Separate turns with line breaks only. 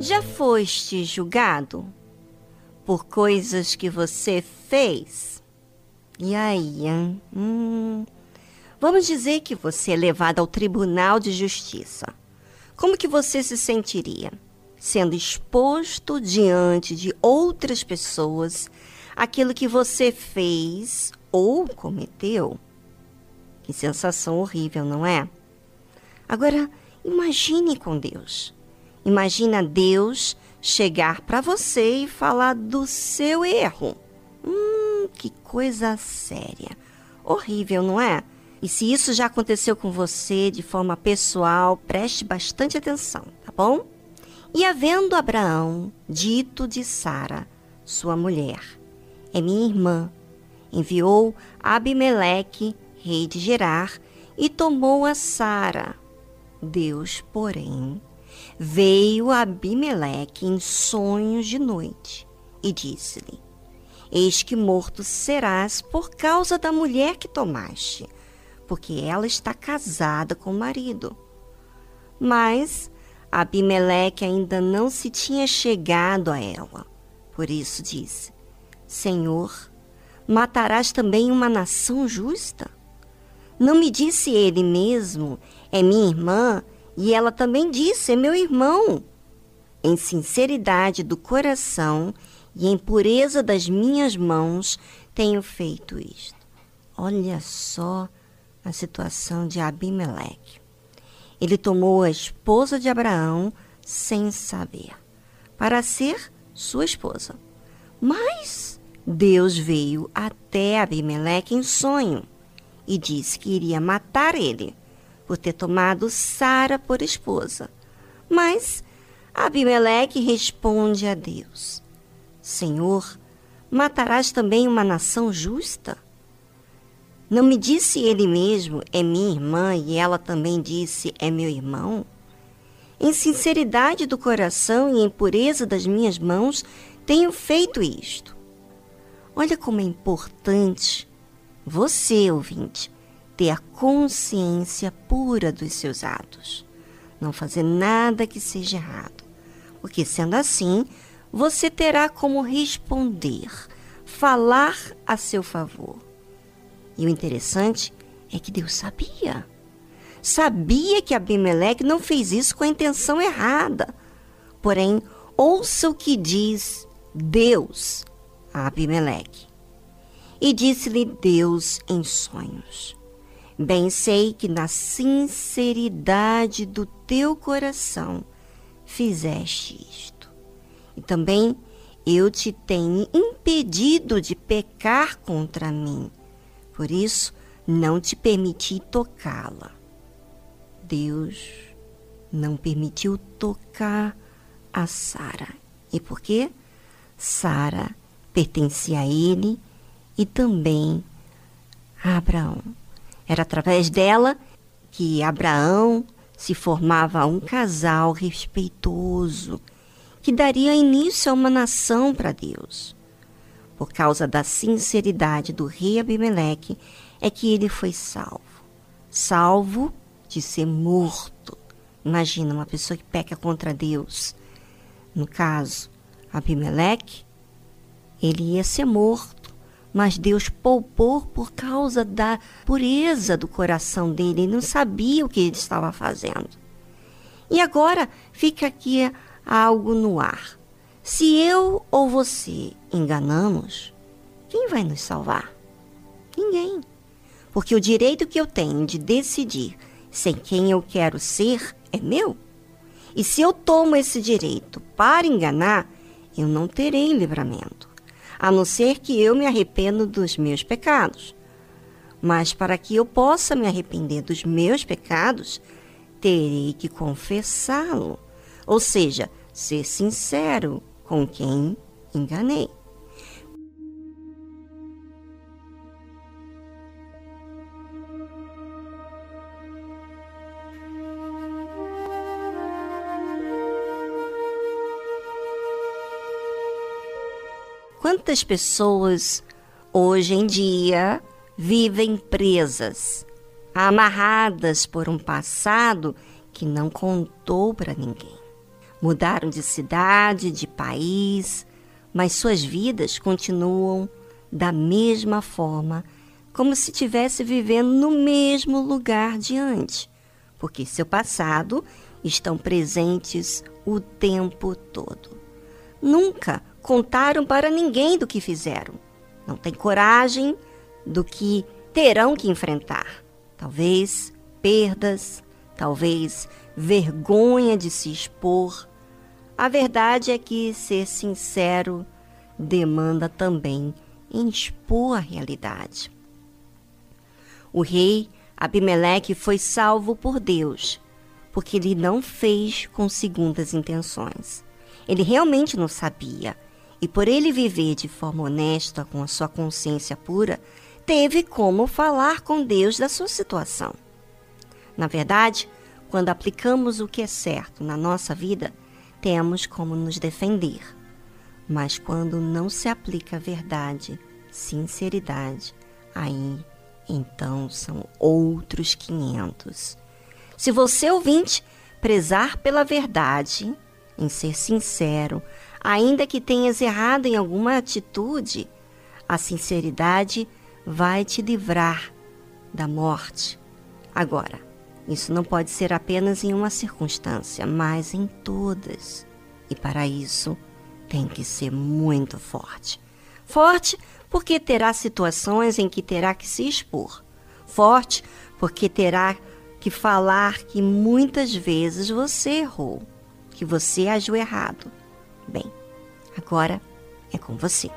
Já foste julgado por coisas que você fez? E aí, hum, vamos dizer que você é levado ao Tribunal de Justiça. Como que você se sentiria? Sendo exposto diante de outras pessoas aquilo que você fez ou cometeu? Que sensação horrível, não é? Agora, imagine com Deus. Imagina Deus chegar para você e falar do seu erro. Hum, que coisa séria. Horrível, não é? E se isso já aconteceu com você de forma pessoal, preste bastante atenção, tá bom? E havendo Abraão dito de Sara, sua mulher, é minha irmã, enviou Abimeleque, rei de Gerar, e tomou a Sara. Deus, porém, veio Abimeleque em sonhos de noite e disse-lhe: Eis que morto serás por causa da mulher que tomaste, porque ela está casada com o marido. Mas Abimeleque ainda não se tinha chegado a ela. Por isso disse: Senhor, matarás também uma nação justa? Não me disse ele mesmo, é minha irmã, e ela também disse: É meu irmão. Em sinceridade do coração e em pureza das minhas mãos tenho feito isto. Olha só a situação de Abimeleque. Ele tomou a esposa de Abraão sem saber, para ser sua esposa. Mas Deus veio até Abimeleque em sonho e disse que iria matar ele por ter tomado Sara por esposa. Mas Abimeleque responde a Deus: Senhor, matarás também uma nação justa? Não me disse ele mesmo, é minha irmã, e ela também disse, é meu irmão? Em sinceridade do coração e em pureza das minhas mãos, tenho feito isto. Olha como é importante você, ouvinte, ter a consciência pura dos seus atos. Não fazer nada que seja errado. Porque sendo assim, você terá como responder, falar a seu favor. E o interessante é que Deus sabia. Sabia que Abimeleque não fez isso com a intenção errada. Porém, ouça o que diz Deus a Abimeleque. E disse-lhe Deus em sonhos: Bem sei que na sinceridade do teu coração fizeste isto. E também eu te tenho impedido de pecar contra mim. Por isso, não te permiti tocá-la. Deus não permitiu tocar a Sara. E por quê? Sara pertencia a ele e também a Abraão. Era através dela que Abraão se formava um casal respeitoso que daria início a uma nação para Deus. Por causa da sinceridade do rei Abimeleque é que ele foi salvo. Salvo de ser morto. Imagina uma pessoa que peca contra Deus. No caso, Abimeleque, ele ia ser morto mas Deus poupou por causa da pureza do coração dele. Ele não sabia o que ele estava fazendo. E agora fica aqui algo no ar. Se eu ou você enganamos, quem vai nos salvar? Ninguém. Porque o direito que eu tenho de decidir sem quem eu quero ser é meu. E se eu tomo esse direito para enganar, eu não terei livramento a não ser que eu me arrependa dos meus pecados. Mas para que eu possa me arrepender dos meus pecados, terei que confessá-lo, ou seja, ser sincero com quem enganei. Quantas pessoas hoje em dia vivem presas, amarradas por um passado que não contou para ninguém? Mudaram de cidade, de país, mas suas vidas continuam da mesma forma, como se estivesse vivendo no mesmo lugar de antes, porque seu passado estão presentes o tempo todo. Nunca contaram para ninguém do que fizeram. Não têm coragem do que terão que enfrentar. Talvez perdas, talvez vergonha de se expor. A verdade é que ser sincero demanda também expor a realidade. O rei Abimeleque foi salvo por Deus, porque ele não fez com segundas intenções. Ele realmente não sabia, e por ele viver de forma honesta, com a sua consciência pura, teve como falar com Deus da sua situação. Na verdade, quando aplicamos o que é certo na nossa vida, temos como nos defender. Mas quando não se aplica a verdade, sinceridade, aí então são outros 500. Se você ouvinte prezar pela verdade, em ser sincero, ainda que tenhas errado em alguma atitude, a sinceridade vai te livrar da morte. Agora, isso não pode ser apenas em uma circunstância, mas em todas. E para isso, tem que ser muito forte. Forte porque terá situações em que terá que se expor. Forte porque terá que falar que muitas vezes você errou, que você agiu errado. Bem, agora é com você.